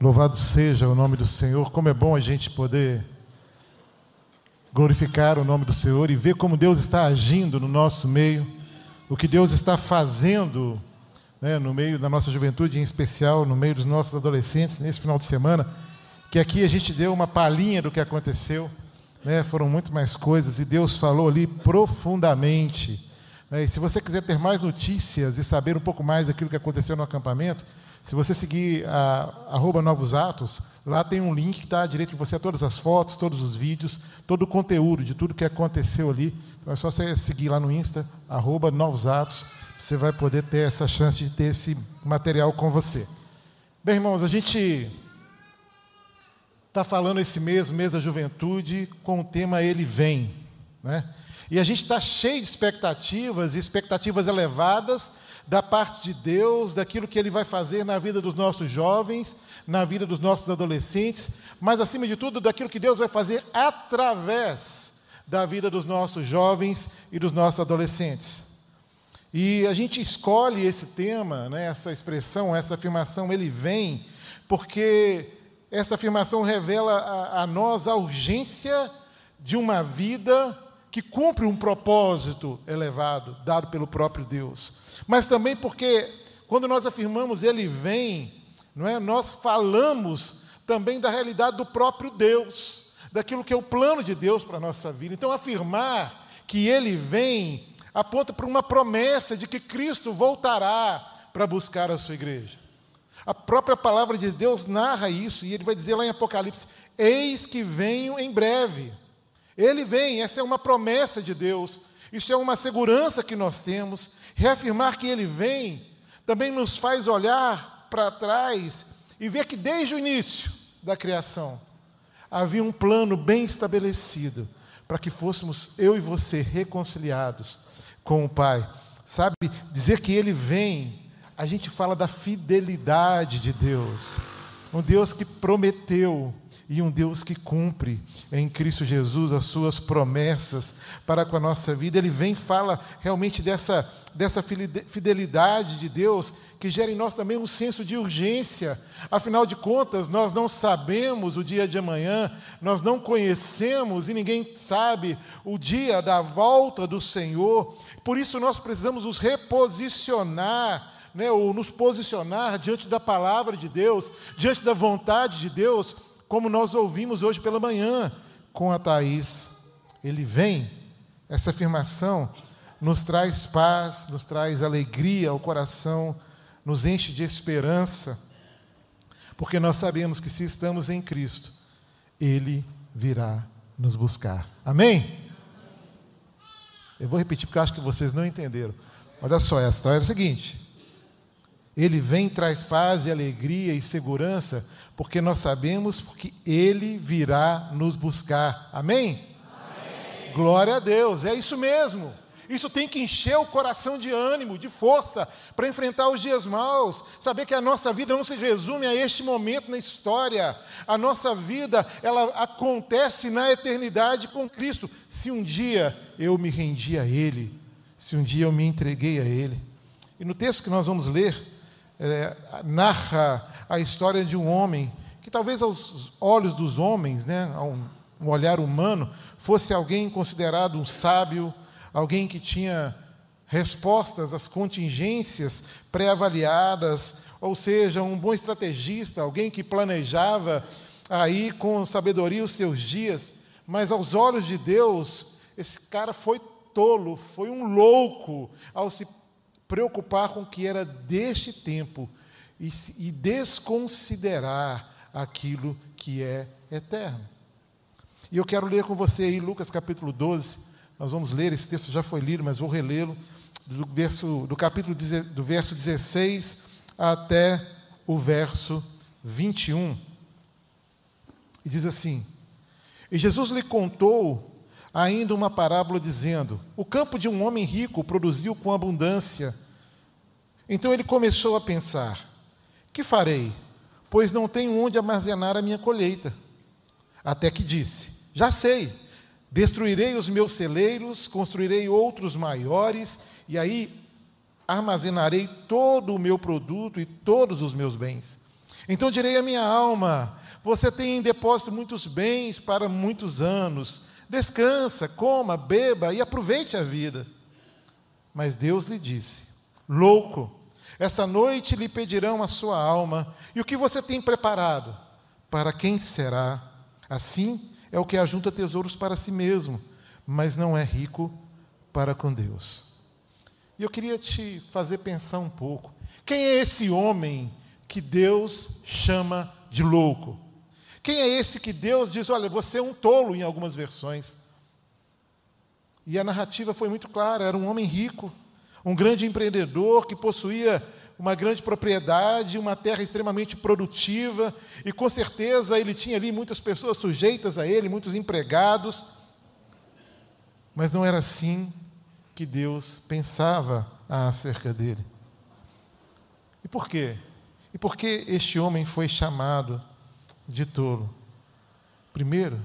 Louvado seja o nome do Senhor. Como é bom a gente poder glorificar o nome do Senhor e ver como Deus está agindo no nosso meio, o que Deus está fazendo né, no meio da nossa juventude, em especial no meio dos nossos adolescentes, nesse final de semana, que aqui a gente deu uma palhinha do que aconteceu, né, foram muito mais coisas e Deus falou ali profundamente. Né, e se você quiser ter mais notícias e saber um pouco mais daquilo que aconteceu no acampamento, se você seguir a arroba Novos Atos, lá tem um link que está à direita de você, todas as fotos, todos os vídeos, todo o conteúdo de tudo que aconteceu ali. Então é só você seguir lá no Insta, arroba Novos Atos, você vai poder ter essa chance de ter esse material com você. Bem, irmãos, a gente está falando esse mês, mês da juventude, com o tema Ele Vem. Né? E a gente está cheio de expectativas, expectativas elevadas, da parte de Deus, daquilo que Ele vai fazer na vida dos nossos jovens, na vida dos nossos adolescentes, mas acima de tudo, daquilo que Deus vai fazer através da vida dos nossos jovens e dos nossos adolescentes. E a gente escolhe esse tema, né, essa expressão, essa afirmação, ele vem, porque essa afirmação revela a, a nós a urgência de uma vida que cumpre um propósito elevado, dado pelo próprio Deus mas também porque quando nós afirmamos Ele vem, não é? Nós falamos também da realidade do próprio Deus, daquilo que é o plano de Deus para a nossa vida. Então, afirmar que Ele vem aponta para uma promessa de que Cristo voltará para buscar a sua igreja. A própria palavra de Deus narra isso, e ele vai dizer lá em Apocalipse: Eis que venho em breve. Ele vem, essa é uma promessa de Deus, isso é uma segurança que nós temos, Reafirmar que Ele vem também nos faz olhar para trás e ver que desde o início da criação havia um plano bem estabelecido para que fôssemos eu e você reconciliados com o Pai. Sabe, dizer que Ele vem, a gente fala da fidelidade de Deus. Um Deus que prometeu e um Deus que cumpre em Cristo Jesus as suas promessas para com a nossa vida. Ele vem fala realmente dessa, dessa fidelidade de Deus que gera em nós também um senso de urgência. Afinal de contas, nós não sabemos o dia de amanhã, nós não conhecemos e ninguém sabe o dia da volta do Senhor. Por isso nós precisamos nos reposicionar né, ou nos posicionar diante da palavra de Deus, diante da vontade de Deus, como nós ouvimos hoje pela manhã com a Thaís. Ele vem, essa afirmação nos traz paz, nos traz alegria ao coração, nos enche de esperança, porque nós sabemos que se estamos em Cristo, Ele virá nos buscar. Amém? Eu vou repetir porque eu acho que vocês não entenderam. Olha só, essa é o seguinte: Ele vem, traz paz e alegria e segurança porque nós sabemos que Ele virá nos buscar. Amém? Amém? Glória a Deus, é isso mesmo. Isso tem que encher o coração de ânimo, de força, para enfrentar os dias maus. Saber que a nossa vida não se resume a este momento na história. A nossa vida, ela acontece na eternidade com Cristo. Se um dia eu me rendi a Ele, se um dia eu me entreguei a Ele. E no texto que nós vamos ler, é, narra a história de um homem que talvez aos olhos dos homens, né, a um, um olhar humano, fosse alguém considerado um sábio, alguém que tinha respostas às contingências pré-avaliadas, ou seja, um bom estrategista, alguém que planejava aí com sabedoria os seus dias, mas aos olhos de Deus, esse cara foi tolo, foi um louco ao se preocupar com o que era deste tempo e, e desconsiderar aquilo que é eterno. E eu quero ler com você aí Lucas capítulo 12. Nós vamos ler, esse texto já foi lido, mas vou relê-lo, do, verso, do capítulo do verso 16 até o verso 21. E diz assim: E Jesus lhe contou ainda uma parábola dizendo: O campo de um homem rico produziu com abundância. Então ele começou a pensar: Que farei? Pois não tenho onde armazenar a minha colheita. Até que disse: Já sei, destruirei os meus celeiros, construirei outros maiores, e aí armazenarei todo o meu produto e todos os meus bens. Então direi à minha alma: Você tem em depósito muitos bens para muitos anos. Descansa, coma, beba e aproveite a vida. Mas Deus lhe disse: Louco, essa noite lhe pedirão a sua alma, e o que você tem preparado? Para quem será? Assim é o que ajunta tesouros para si mesmo, mas não é rico para com Deus. E eu queria te fazer pensar um pouco. Quem é esse homem que Deus chama de louco? Quem é esse que Deus diz, olha, você é um tolo em algumas versões? E a narrativa foi muito clara: era um homem rico, um grande empreendedor que possuía uma grande propriedade, uma terra extremamente produtiva, e com certeza ele tinha ali muitas pessoas sujeitas a ele, muitos empregados. Mas não era assim que Deus pensava acerca dele. E por quê? E por que este homem foi chamado de tolo? Primeiro,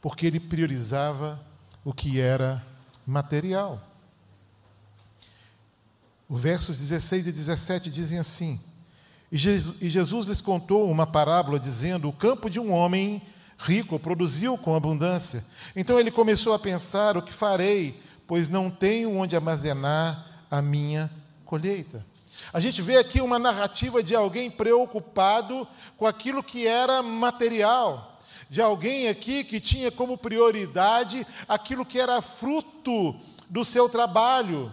porque ele priorizava o que era material. Os versos 16 e 17 dizem assim: e Jesus lhes contou uma parábola dizendo: O campo de um homem rico produziu com abundância. Então ele começou a pensar: O que farei? Pois não tenho onde armazenar a minha colheita. A gente vê aqui uma narrativa de alguém preocupado com aquilo que era material, de alguém aqui que tinha como prioridade aquilo que era fruto do seu trabalho,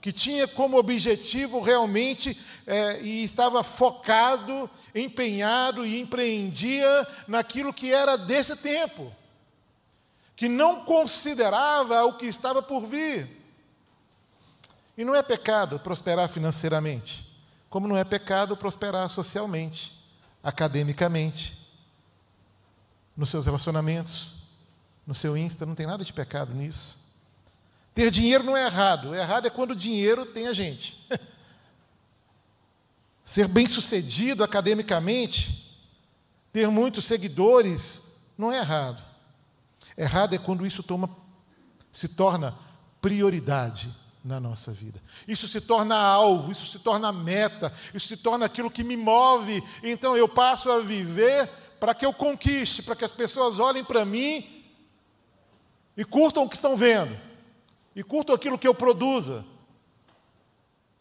que tinha como objetivo realmente é, e estava focado, empenhado e empreendia naquilo que era desse tempo, que não considerava o que estava por vir. E não é pecado prosperar financeiramente, como não é pecado prosperar socialmente, academicamente, nos seus relacionamentos, no seu Insta, não tem nada de pecado nisso. Ter dinheiro não é errado, errado é quando o dinheiro tem a gente. Ser bem-sucedido academicamente, ter muitos seguidores, não é errado. Errado é quando isso toma, se torna prioridade na nossa vida. Isso se torna alvo, isso se torna meta, isso se torna aquilo que me move. Então eu passo a viver para que eu conquiste, para que as pessoas olhem para mim e curtam o que estão vendo e curto aquilo que eu produza.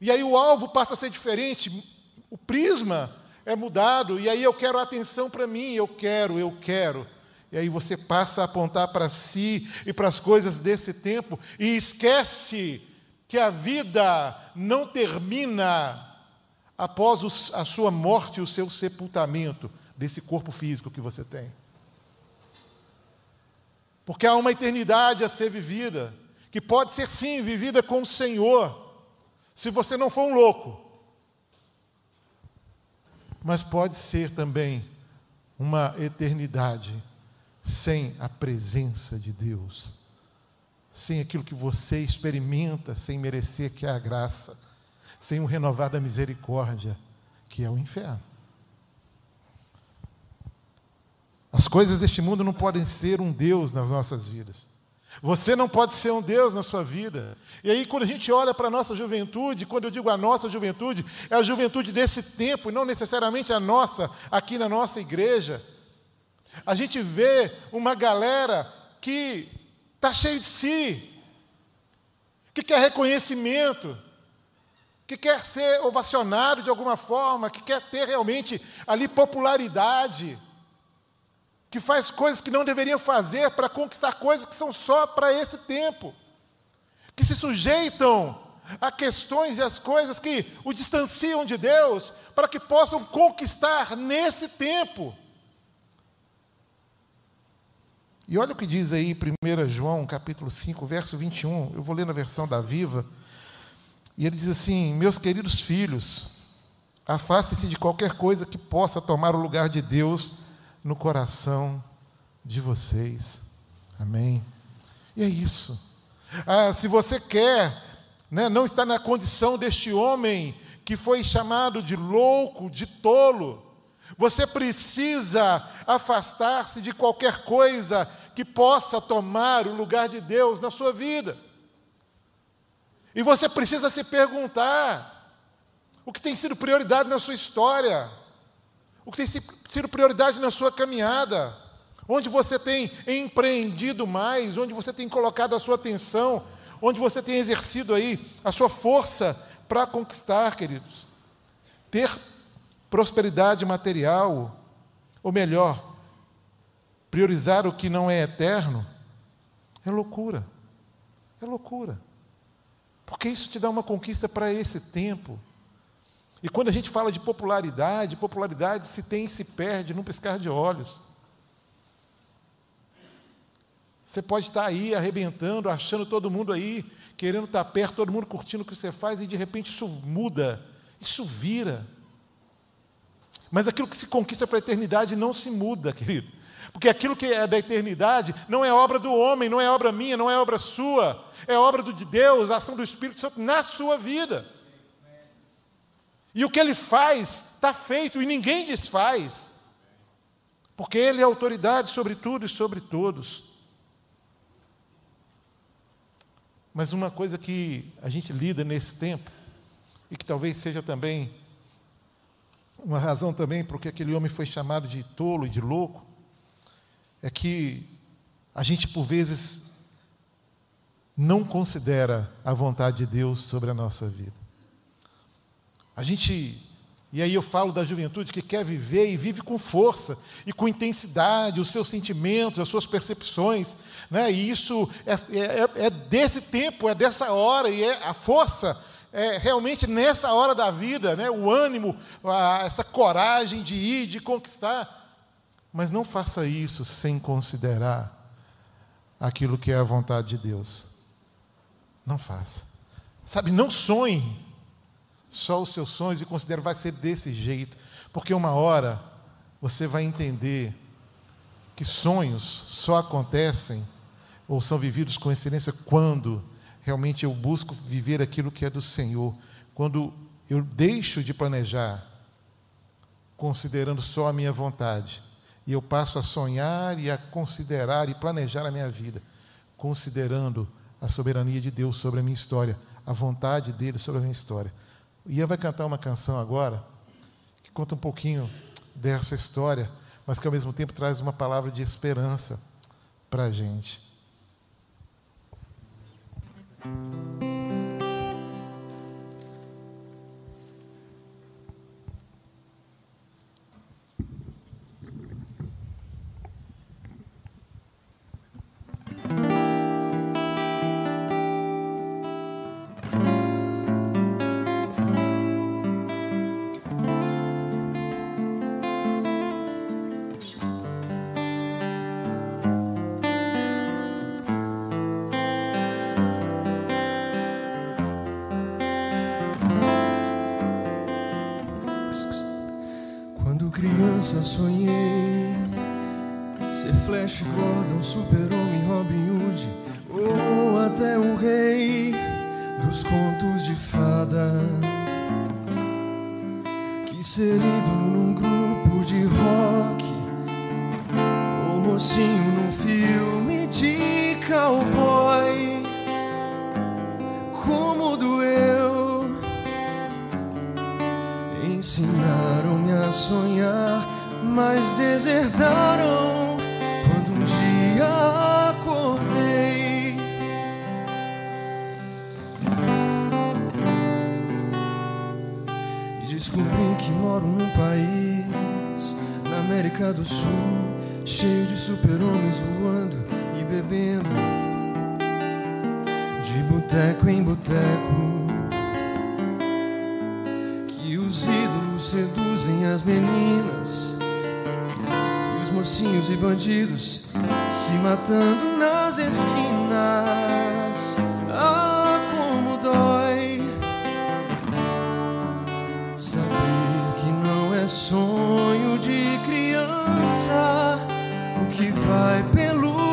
E aí o alvo passa a ser diferente, o prisma é mudado, e aí eu quero atenção para mim, eu quero, eu quero. E aí você passa a apontar para si e para as coisas desse tempo e esquece que a vida não termina após a sua morte e o seu sepultamento desse corpo físico que você tem. Porque há uma eternidade a ser vivida que pode ser sim vivida com o Senhor, se você não for um louco. Mas pode ser também uma eternidade sem a presença de Deus, sem aquilo que você experimenta sem merecer, que é a graça, sem o renovar da misericórdia, que é o inferno. As coisas deste mundo não podem ser um Deus nas nossas vidas. Você não pode ser um Deus na sua vida. E aí, quando a gente olha para a nossa juventude, quando eu digo a nossa juventude, é a juventude desse tempo, e não necessariamente a nossa, aqui na nossa igreja. A gente vê uma galera que está cheio de si, que quer reconhecimento, que quer ser ovacionado de alguma forma, que quer ter realmente ali popularidade. Que faz coisas que não deveria fazer para conquistar coisas que são só para esse tempo, que se sujeitam a questões e as coisas que o distanciam de Deus, para que possam conquistar nesse tempo. E olha o que diz aí 1 João, capítulo 5, verso 21. Eu vou ler na versão da Viva. E ele diz assim: Meus queridos filhos, afastem-se de qualquer coisa que possa tomar o lugar de Deus no coração de vocês. Amém? E é isso. Ah, se você quer, né, não está na condição deste homem que foi chamado de louco, de tolo, você precisa afastar-se de qualquer coisa que possa tomar o lugar de Deus na sua vida. E você precisa se perguntar: o que tem sido prioridade na sua história? O que tem sido prioridade na sua caminhada? Onde você tem empreendido mais? Onde você tem colocado a sua atenção? Onde você tem exercido aí a sua força para conquistar, queridos? Ter prosperidade material, ou melhor, priorizar o que não é eterno, é loucura. É loucura. Porque isso te dá uma conquista para esse tempo. E quando a gente fala de popularidade, popularidade se tem e se perde num piscar de olhos. Você pode estar aí arrebentando, achando todo mundo aí, querendo estar perto, todo mundo curtindo o que você faz, e de repente isso muda, isso vira. Mas aquilo que se conquista para a eternidade não se muda, querido. Porque aquilo que é da eternidade não é obra do homem, não é obra minha, não é obra sua, é obra de Deus, a ação do Espírito Santo na sua vida. E o que ele faz está feito e ninguém desfaz, porque ele é autoridade sobre tudo e sobre todos. Mas uma coisa que a gente lida nesse tempo, e que talvez seja também uma razão também por que aquele homem foi chamado de tolo e de louco, é que a gente, por vezes, não considera a vontade de Deus sobre a nossa vida. A gente, e aí eu falo da juventude que quer viver e vive com força e com intensidade, os seus sentimentos, as suas percepções, né? e isso é, é, é desse tempo, é dessa hora, e é a força é realmente nessa hora da vida, né? o ânimo, a, essa coragem de ir, de conquistar. Mas não faça isso sem considerar aquilo que é a vontade de Deus. Não faça. Sabe, não sonhe só os seus sonhos e considere vai ser desse jeito, porque uma hora você vai entender que sonhos só acontecem ou são vividos com excelência quando realmente eu busco viver aquilo que é do Senhor, quando eu deixo de planejar considerando só a minha vontade e eu passo a sonhar e a considerar e planejar a minha vida, considerando a soberania de Deus sobre a minha história, a vontade dele sobre a minha história. Ian vai cantar uma canção agora que conta um pouquinho dessa história, mas que ao mesmo tempo traz uma palavra de esperança para a gente. Criança Que ser saber que não é sonho de criança o que vai pelo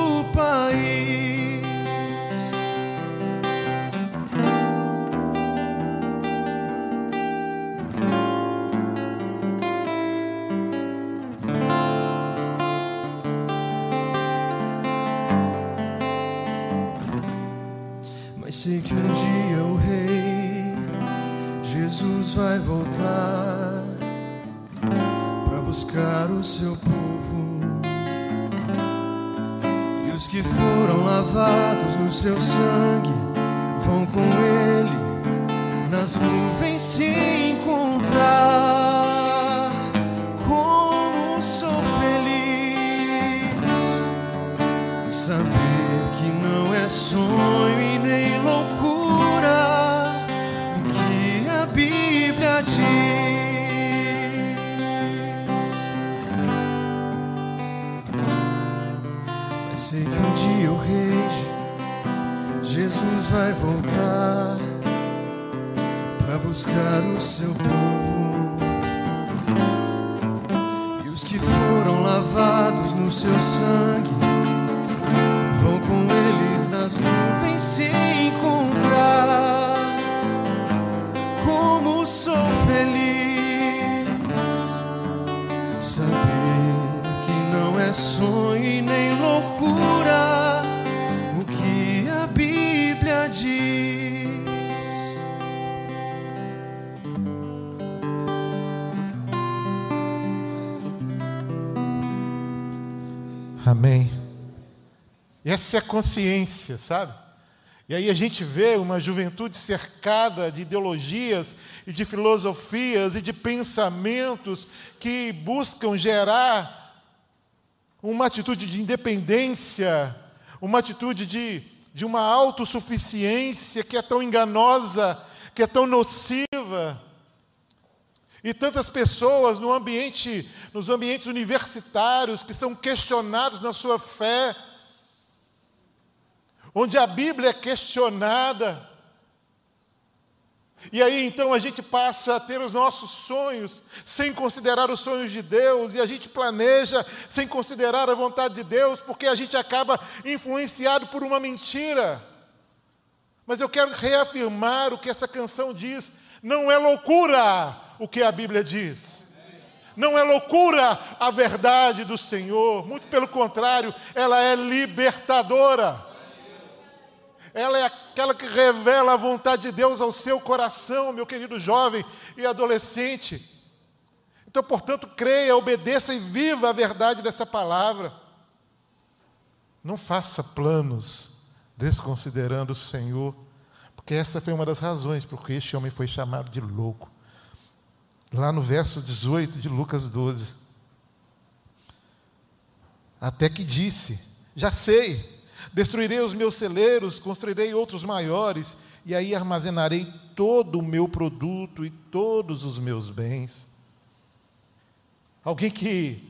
seu sangue vão com ele nas nuvens se encontrar. Como sou feliz saber que não é sonho e nem loucura o que a Bíblia diz. Sei que um dia o rei Jesus vai voltar para buscar o seu povo. E os que foram lavados no seu sangue vão com eles nas nuvens se encontrar. Como sou feliz saber que não é sonho e nem loucura Essa é a consciência, sabe? E aí a gente vê uma juventude cercada de ideologias e de filosofias e de pensamentos que buscam gerar uma atitude de independência, uma atitude de, de uma autossuficiência que é tão enganosa, que é tão nociva. E tantas pessoas no ambiente, nos ambientes universitários que são questionados na sua fé, onde a Bíblia é questionada. E aí então a gente passa a ter os nossos sonhos sem considerar os sonhos de Deus, e a gente planeja sem considerar a vontade de Deus, porque a gente acaba influenciado por uma mentira. Mas eu quero reafirmar o que essa canção diz: não é loucura o que a Bíblia diz. Não é loucura a verdade do Senhor, muito pelo contrário, ela é libertadora. Ela é aquela que revela a vontade de Deus ao seu coração, meu querido jovem e adolescente. Então, portanto, creia, obedeça e viva a verdade dessa palavra. Não faça planos desconsiderando o Senhor, porque essa foi uma das razões por que este homem foi chamado de louco. Lá no verso 18 de Lucas 12. Até que disse: Já sei, destruirei os meus celeiros, construirei outros maiores, e aí armazenarei todo o meu produto e todos os meus bens. Alguém que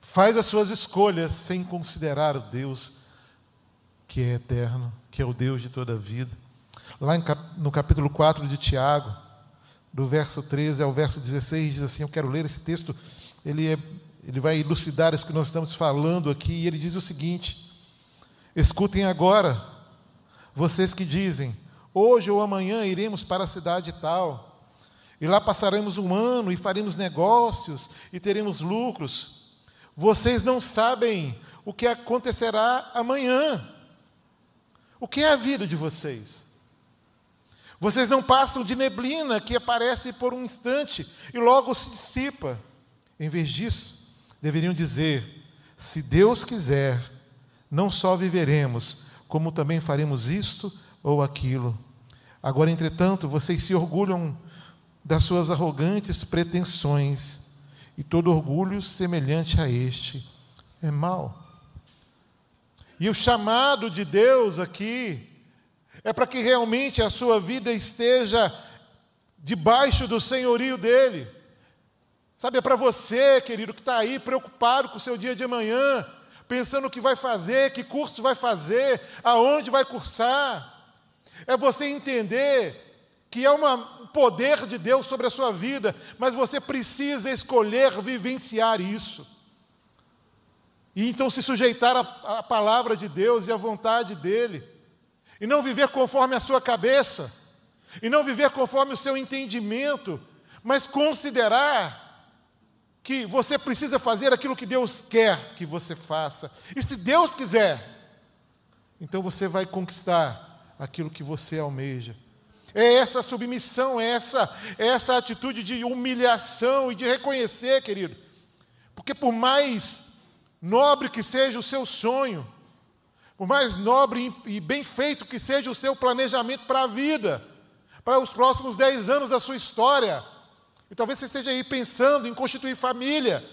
faz as suas escolhas sem considerar o Deus que é eterno, que é o Deus de toda a vida. Lá no capítulo 4 de Tiago, do verso 13 ao verso 16, diz assim: Eu quero ler esse texto, ele, é, ele vai elucidar isso que nós estamos falando aqui, e ele diz o seguinte: Escutem agora, vocês que dizem, hoje ou amanhã iremos para a cidade tal, e lá passaremos um ano e faremos negócios e teremos lucros. Vocês não sabem o que acontecerá amanhã. O que é a vida de vocês? Vocês não passam de neblina que aparece por um instante e logo se dissipa. Em vez disso, deveriam dizer: se Deus quiser, não só viveremos, como também faremos isto ou aquilo. Agora, entretanto, vocês se orgulham das suas arrogantes pretensões, e todo orgulho semelhante a este é mau. E o chamado de Deus aqui é para que realmente a sua vida esteja debaixo do senhorio dele. Sabe, é para você, querido, que está aí preocupado com o seu dia de amanhã, pensando o que vai fazer, que curso vai fazer, aonde vai cursar. É você entender que é um poder de Deus sobre a sua vida, mas você precisa escolher vivenciar isso. E então se sujeitar à palavra de Deus e à vontade dEle. E não viver conforme a sua cabeça. E não viver conforme o seu entendimento. Mas considerar que você precisa fazer aquilo que Deus quer que você faça. E se Deus quiser, então você vai conquistar aquilo que você almeja. É essa submissão, é essa, é essa atitude de humilhação e de reconhecer, querido. Porque por mais nobre que seja o seu sonho, por mais nobre e bem feito que seja o seu planejamento para a vida, para os próximos dez anos da sua história, e talvez você esteja aí pensando em constituir família,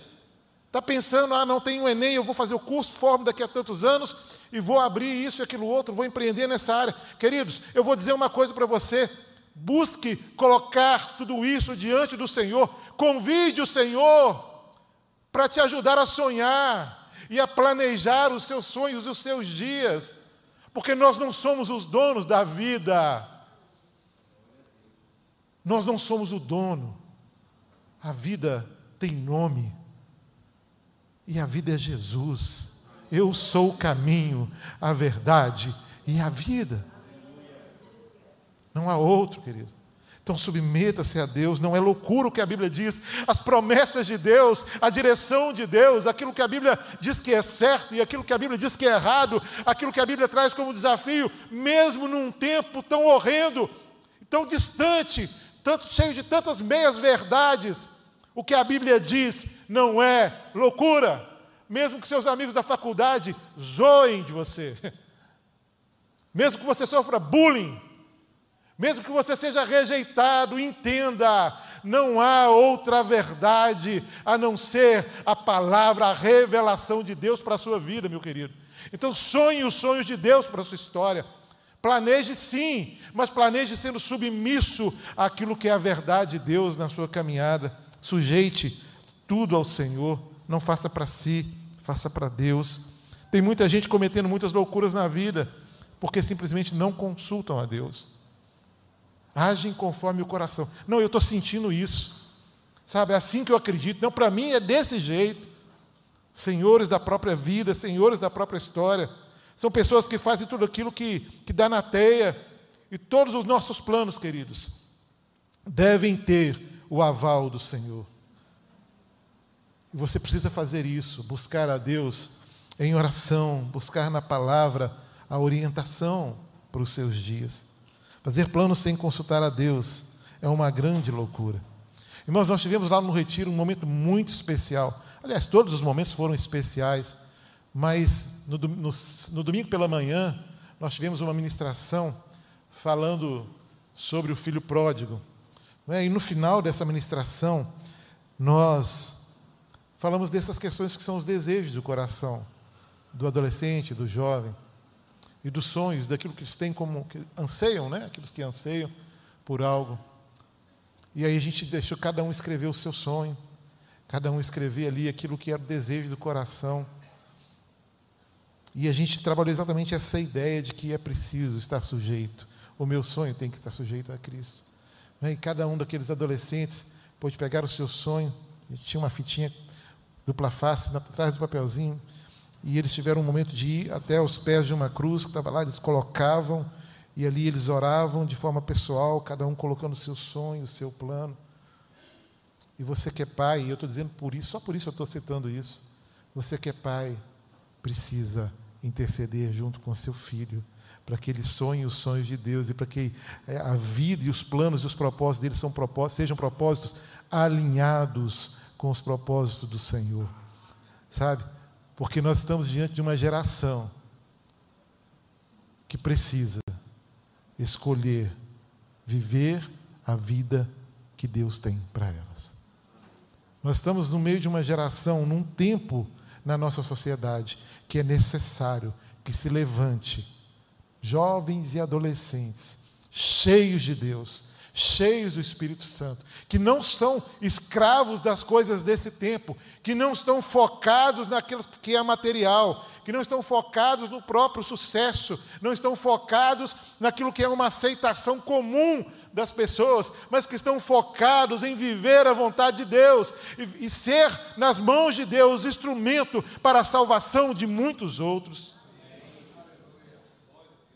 está pensando, ah, não tenho Enem, eu vou fazer o curso, formo daqui a tantos anos, e vou abrir isso e aquilo outro, vou empreender nessa área. Queridos, eu vou dizer uma coisa para você, busque colocar tudo isso diante do Senhor, convide o Senhor para te ajudar a sonhar e a planejar os seus sonhos e os seus dias, porque nós não somos os donos da vida, nós não somos o dono, a vida tem nome, e a vida é Jesus. Eu sou o caminho, a verdade e a vida. Não há outro, querido. Então submeta-se a Deus, não é loucura o que a Bíblia diz, as promessas de Deus, a direção de Deus, aquilo que a Bíblia diz que é certo e aquilo que a Bíblia diz que é errado, aquilo que a Bíblia traz como desafio, mesmo num tempo tão horrendo, tão distante, tanto cheio de tantas meias verdades, o que a Bíblia diz não é loucura, mesmo que seus amigos da faculdade zoem de você, mesmo que você sofra bullying, mesmo que você seja rejeitado, entenda, não há outra verdade a não ser a palavra, a revelação de Deus para a sua vida, meu querido. Então sonhe os sonhos de Deus para a sua história. Planeje sim, mas planeje sendo submisso àquilo que é a verdade de Deus na sua caminhada. Sujeite tudo ao Senhor, não faça para si, faça para Deus. Tem muita gente cometendo muitas loucuras na vida, porque simplesmente não consultam a Deus. Agem conforme o coração. Não, eu estou sentindo isso. Sabe, é assim que eu acredito. Não, para mim é desse jeito. Senhores da própria vida, senhores da própria história. São pessoas que fazem tudo aquilo que, que dá na teia. E todos os nossos planos, queridos, devem ter o aval do Senhor. E você precisa fazer isso, buscar a Deus em oração, buscar na palavra a orientação para os seus dias. Fazer planos sem consultar a Deus é uma grande loucura. Irmãos, nós tivemos lá no retiro um momento muito especial. Aliás, todos os momentos foram especiais, mas no, no, no domingo pela manhã nós tivemos uma ministração falando sobre o filho pródigo. Né? E no final dessa ministração, nós falamos dessas questões que são os desejos do coração do adolescente, do jovem e dos sonhos, daquilo que eles têm como que anseiam, né? Aqueles que anseiam por algo. E aí a gente deixou cada um escrever o seu sonho, cada um escrever ali aquilo que era o desejo do coração. E a gente trabalhou exatamente essa ideia de que é preciso estar sujeito. O meu sonho tem que estar sujeito a Cristo. Né? E cada um daqueles adolescentes pôde pegar o seu sonho. Gente tinha uma fitinha dupla face atrás do papelzinho e eles tiveram um momento de ir até os pés de uma cruz que estava lá, eles colocavam, e ali eles oravam de forma pessoal, cada um colocando o seu sonho, o seu plano. E você que é pai, e eu estou dizendo por isso, só por isso eu estou citando isso. Você que é pai, precisa interceder junto com seu filho, para que ele sonhe os sonhos de Deus e para que é, a vida e os planos e os propósitos dele são propósitos, sejam propósitos alinhados com os propósitos do Senhor. Sabe? Porque nós estamos diante de uma geração que precisa escolher viver a vida que Deus tem para elas. Nós estamos no meio de uma geração, num tempo na nossa sociedade, que é necessário que se levante jovens e adolescentes cheios de Deus, cheios do Espírito Santo, que não são escravos das coisas desse tempo, que não estão focados naquilo que é material, que não estão focados no próprio sucesso, não estão focados naquilo que é uma aceitação comum das pessoas, mas que estão focados em viver a vontade de Deus e, e ser nas mãos de Deus instrumento para a salvação de muitos outros.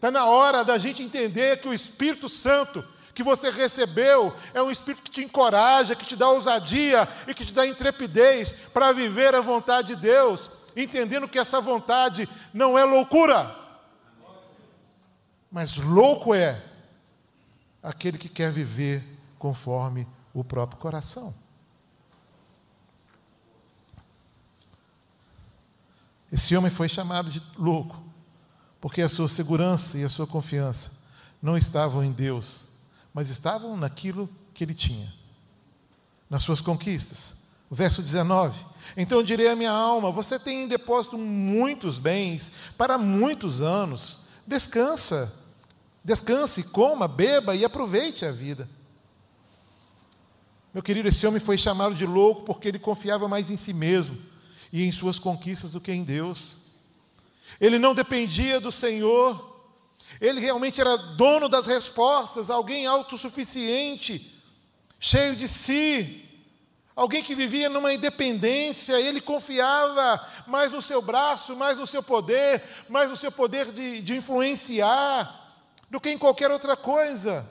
Está na hora da gente entender que o Espírito Santo que você recebeu é um espírito que te encoraja, que te dá ousadia e que te dá intrepidez para viver a vontade de Deus, entendendo que essa vontade não é loucura, mas louco é aquele que quer viver conforme o próprio coração. Esse homem foi chamado de louco, porque a sua segurança e a sua confiança não estavam em Deus, mas estavam naquilo que ele tinha, nas suas conquistas. Verso 19: Então direi à minha alma: Você tem em depósito muitos bens para muitos anos, descansa, descanse, coma, beba e aproveite a vida. Meu querido, esse homem foi chamado de louco porque ele confiava mais em si mesmo e em suas conquistas do que em Deus. Ele não dependia do Senhor, ele realmente era dono das respostas, alguém autossuficiente, cheio de si, alguém que vivia numa independência, ele confiava mais no seu braço, mais no seu poder, mais no seu poder de, de influenciar, do que em qualquer outra coisa.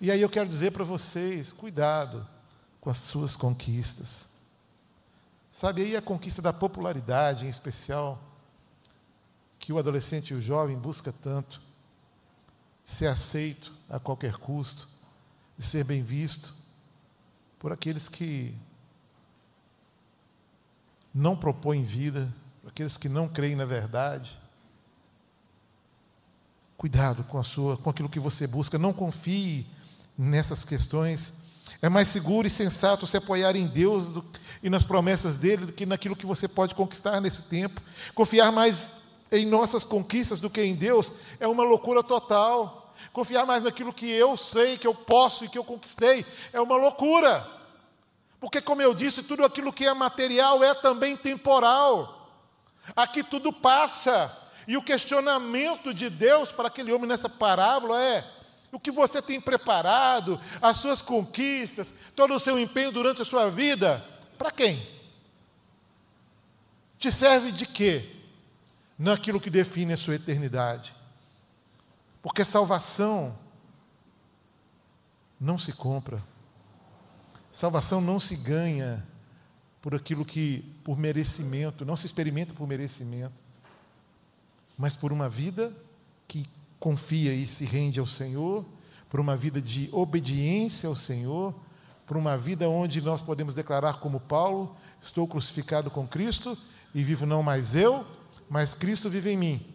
E aí eu quero dizer para vocês: cuidado com as suas conquistas. Sabe aí a conquista da popularidade, em especial, que o adolescente e o jovem busca tanto, ser aceito a qualquer custo, de ser bem visto por aqueles que não propõem vida, por aqueles que não creem na verdade. Cuidado com a sua, com aquilo que você busca, não confie nessas questões. É mais seguro e sensato se apoiar em Deus do, e nas promessas dele do que naquilo que você pode conquistar nesse tempo. Confiar mais em nossas conquistas do que em Deus é uma loucura total. Confiar mais naquilo que eu sei, que eu posso e que eu conquistei é uma loucura. Porque, como eu disse, tudo aquilo que é material é também temporal. Aqui tudo passa. E o questionamento de Deus para aquele homem nessa parábola é: o que você tem preparado, as suas conquistas, todo o seu empenho durante a sua vida, para quem? Te serve de quê? Naquilo que define a sua eternidade. Porque salvação não se compra. Salvação não se ganha por aquilo que, por merecimento, não se experimenta por merecimento, mas por uma vida que confia e se rende ao Senhor, por uma vida de obediência ao Senhor, por uma vida onde nós podemos declarar, como Paulo: estou crucificado com Cristo e vivo não mais eu, mas Cristo vive em mim.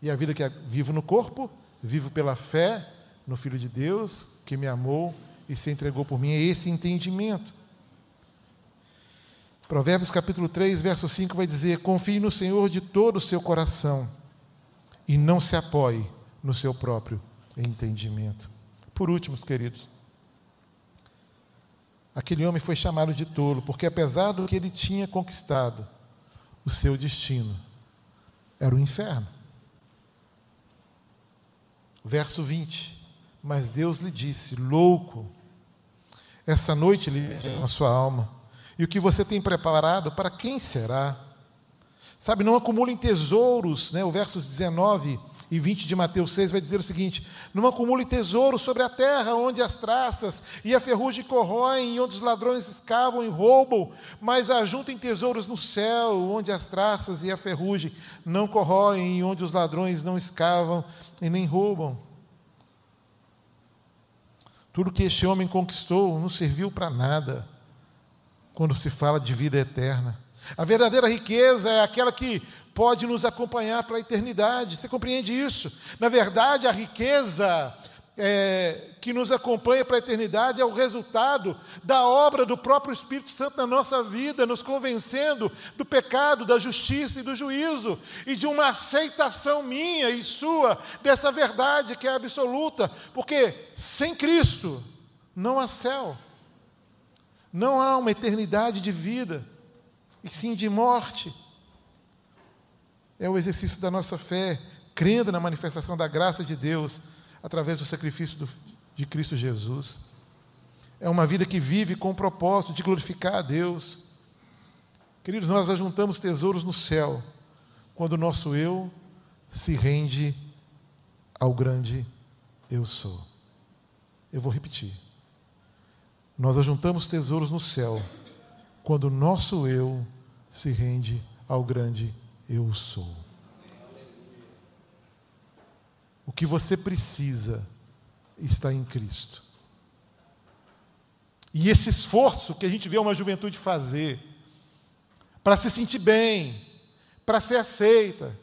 E a vida que vivo no corpo, vivo pela fé no Filho de Deus, que me amou e se entregou por mim. É esse entendimento. Provérbios capítulo 3, verso 5 vai dizer: Confie no Senhor de todo o seu coração e não se apoie no seu próprio entendimento. Por último, queridos, aquele homem foi chamado de tolo, porque apesar do que ele tinha conquistado, o seu destino era o inferno. Verso 20: Mas Deus lhe disse: Louco, essa noite lhe a sua alma, e o que você tem preparado, para quem será? Sabe, não acumulem tesouros, né? o versos 19 e 20 de Mateus 6 vai dizer o seguinte: Não acumulem tesouros sobre a terra, onde as traças e a ferrugem corroem, e onde os ladrões escavam e roubam, mas ajuntem tesouros no céu, onde as traças e a ferrugem não corroem, e onde os ladrões não escavam e nem roubam. Tudo que este homem conquistou não serviu para nada quando se fala de vida eterna. A verdadeira riqueza é aquela que pode nos acompanhar para a eternidade. Você compreende isso? Na verdade, a riqueza é, que nos acompanha para a eternidade é o resultado da obra do próprio Espírito Santo na nossa vida, nos convencendo do pecado, da justiça e do juízo, e de uma aceitação minha e sua dessa verdade que é absoluta, porque sem Cristo não há céu, não há uma eternidade de vida e sim de morte. É o exercício da nossa fé, crendo na manifestação da graça de Deus através do sacrifício do, de Cristo Jesus. É uma vida que vive com o propósito de glorificar a Deus. Queridos, nós ajuntamos tesouros no céu quando o nosso eu se rende ao grande eu sou. Eu vou repetir. Nós ajuntamos tesouros no céu quando o nosso eu se rende ao grande eu sou. O que você precisa está em Cristo. E esse esforço que a gente vê uma juventude fazer para se sentir bem, para ser aceita,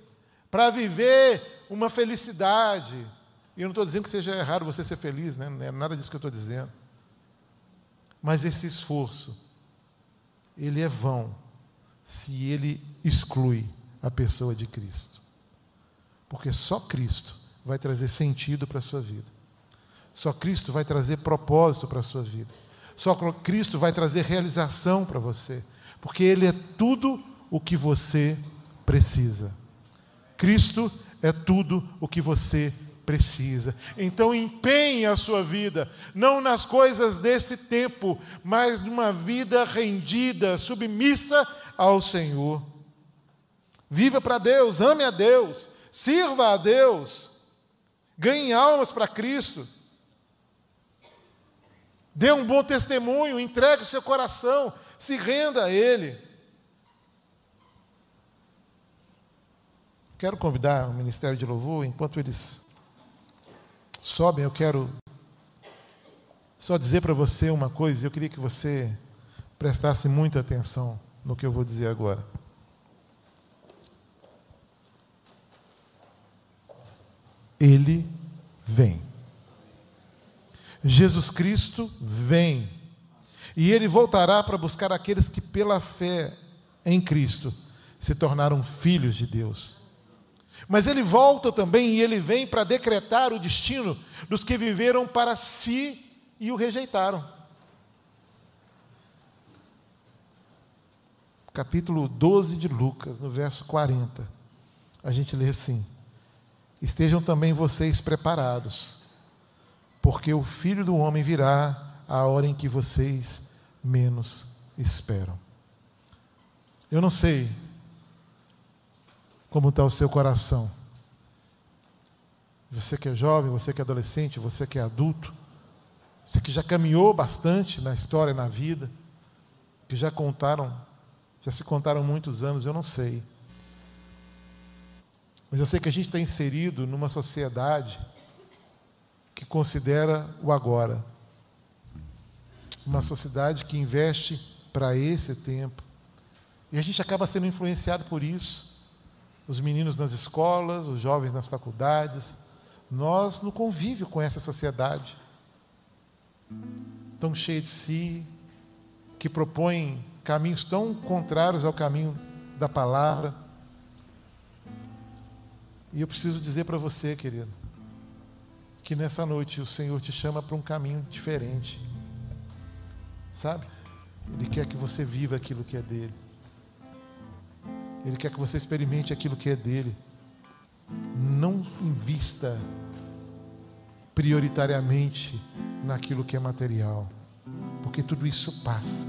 para viver uma felicidade. E eu não estou dizendo que seja errado você ser feliz, né? não é nada disso que eu estou dizendo. Mas esse esforço, ele é vão se ele exclui a pessoa de Cristo. Porque só Cristo vai trazer sentido para a sua vida. Só Cristo vai trazer propósito para a sua vida. Só Cristo vai trazer realização para você. Porque Ele é tudo o que você precisa. Cristo é tudo o que você precisa. Então empenhe a sua vida, não nas coisas desse tempo, mas numa vida rendida, submissa ao Senhor. Viva para Deus, ame a Deus, sirva a Deus, ganhe almas para Cristo. Dê um bom testemunho, entregue o seu coração, se renda a Ele. Quero convidar o Ministério de Louvor, enquanto eles sobem, eu quero só dizer para você uma coisa, eu queria que você prestasse muita atenção no que eu vou dizer agora. Ele vem. Jesus Cristo vem. E ele voltará para buscar aqueles que, pela fé em Cristo, se tornaram filhos de Deus. Mas ele volta também e ele vem para decretar o destino dos que viveram para si e o rejeitaram. Capítulo 12 de Lucas, no verso 40, a gente lê assim: Estejam também vocês preparados, porque o filho do homem virá a hora em que vocês menos esperam. Eu não sei como está o seu coração. Você que é jovem, você que é adolescente, você que é adulto, você que já caminhou bastante na história, na vida, que já contaram, já se contaram muitos anos, eu não sei. Mas eu sei que a gente está inserido numa sociedade que considera o agora. Uma sociedade que investe para esse tempo. E a gente acaba sendo influenciado por isso. Os meninos nas escolas, os jovens nas faculdades. Nós no convívio com essa sociedade tão cheia de si, que propõe caminhos tão contrários ao caminho da palavra. E eu preciso dizer para você, querido, que nessa noite o Senhor te chama para um caminho diferente. Sabe? Ele quer que você viva aquilo que é dele. Ele quer que você experimente aquilo que é dele. Não invista prioritariamente naquilo que é material, porque tudo isso passa.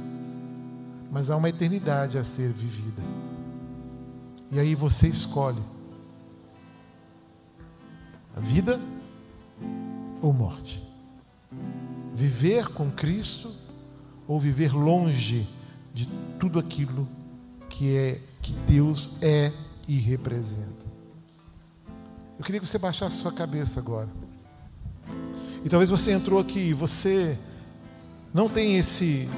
Mas há uma eternidade a ser vivida. E aí você escolhe a vida ou morte? Viver com Cristo ou viver longe de tudo aquilo que é que Deus é e representa? Eu queria que você baixasse sua cabeça agora. E talvez você entrou aqui e você não tem esse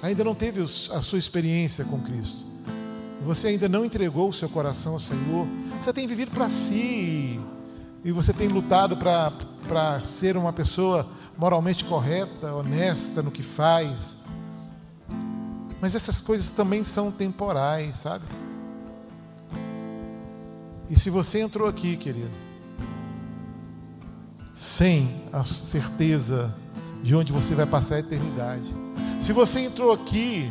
ainda não teve a sua experiência com Cristo. Você ainda não entregou o seu coração ao Senhor. Você tem vivido para si e você tem lutado para ser uma pessoa moralmente correta, honesta no que faz. Mas essas coisas também são temporais, sabe? E se você entrou aqui, querido, sem a certeza de onde você vai passar a eternidade, se você entrou aqui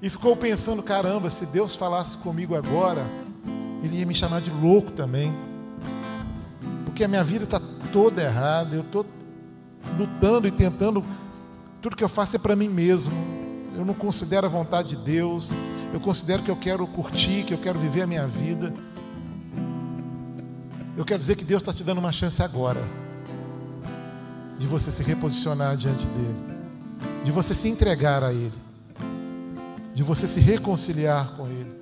e ficou pensando, caramba, se Deus falasse comigo agora, Ele ia me chamar de louco também porque a minha vida está toda errada, eu estou lutando e tentando, tudo que eu faço é para mim mesmo. Eu não considero a vontade de Deus, eu considero que eu quero curtir, que eu quero viver a minha vida. Eu quero dizer que Deus está te dando uma chance agora de você se reposicionar diante dele, de você se entregar a Ele, de você se reconciliar com Ele.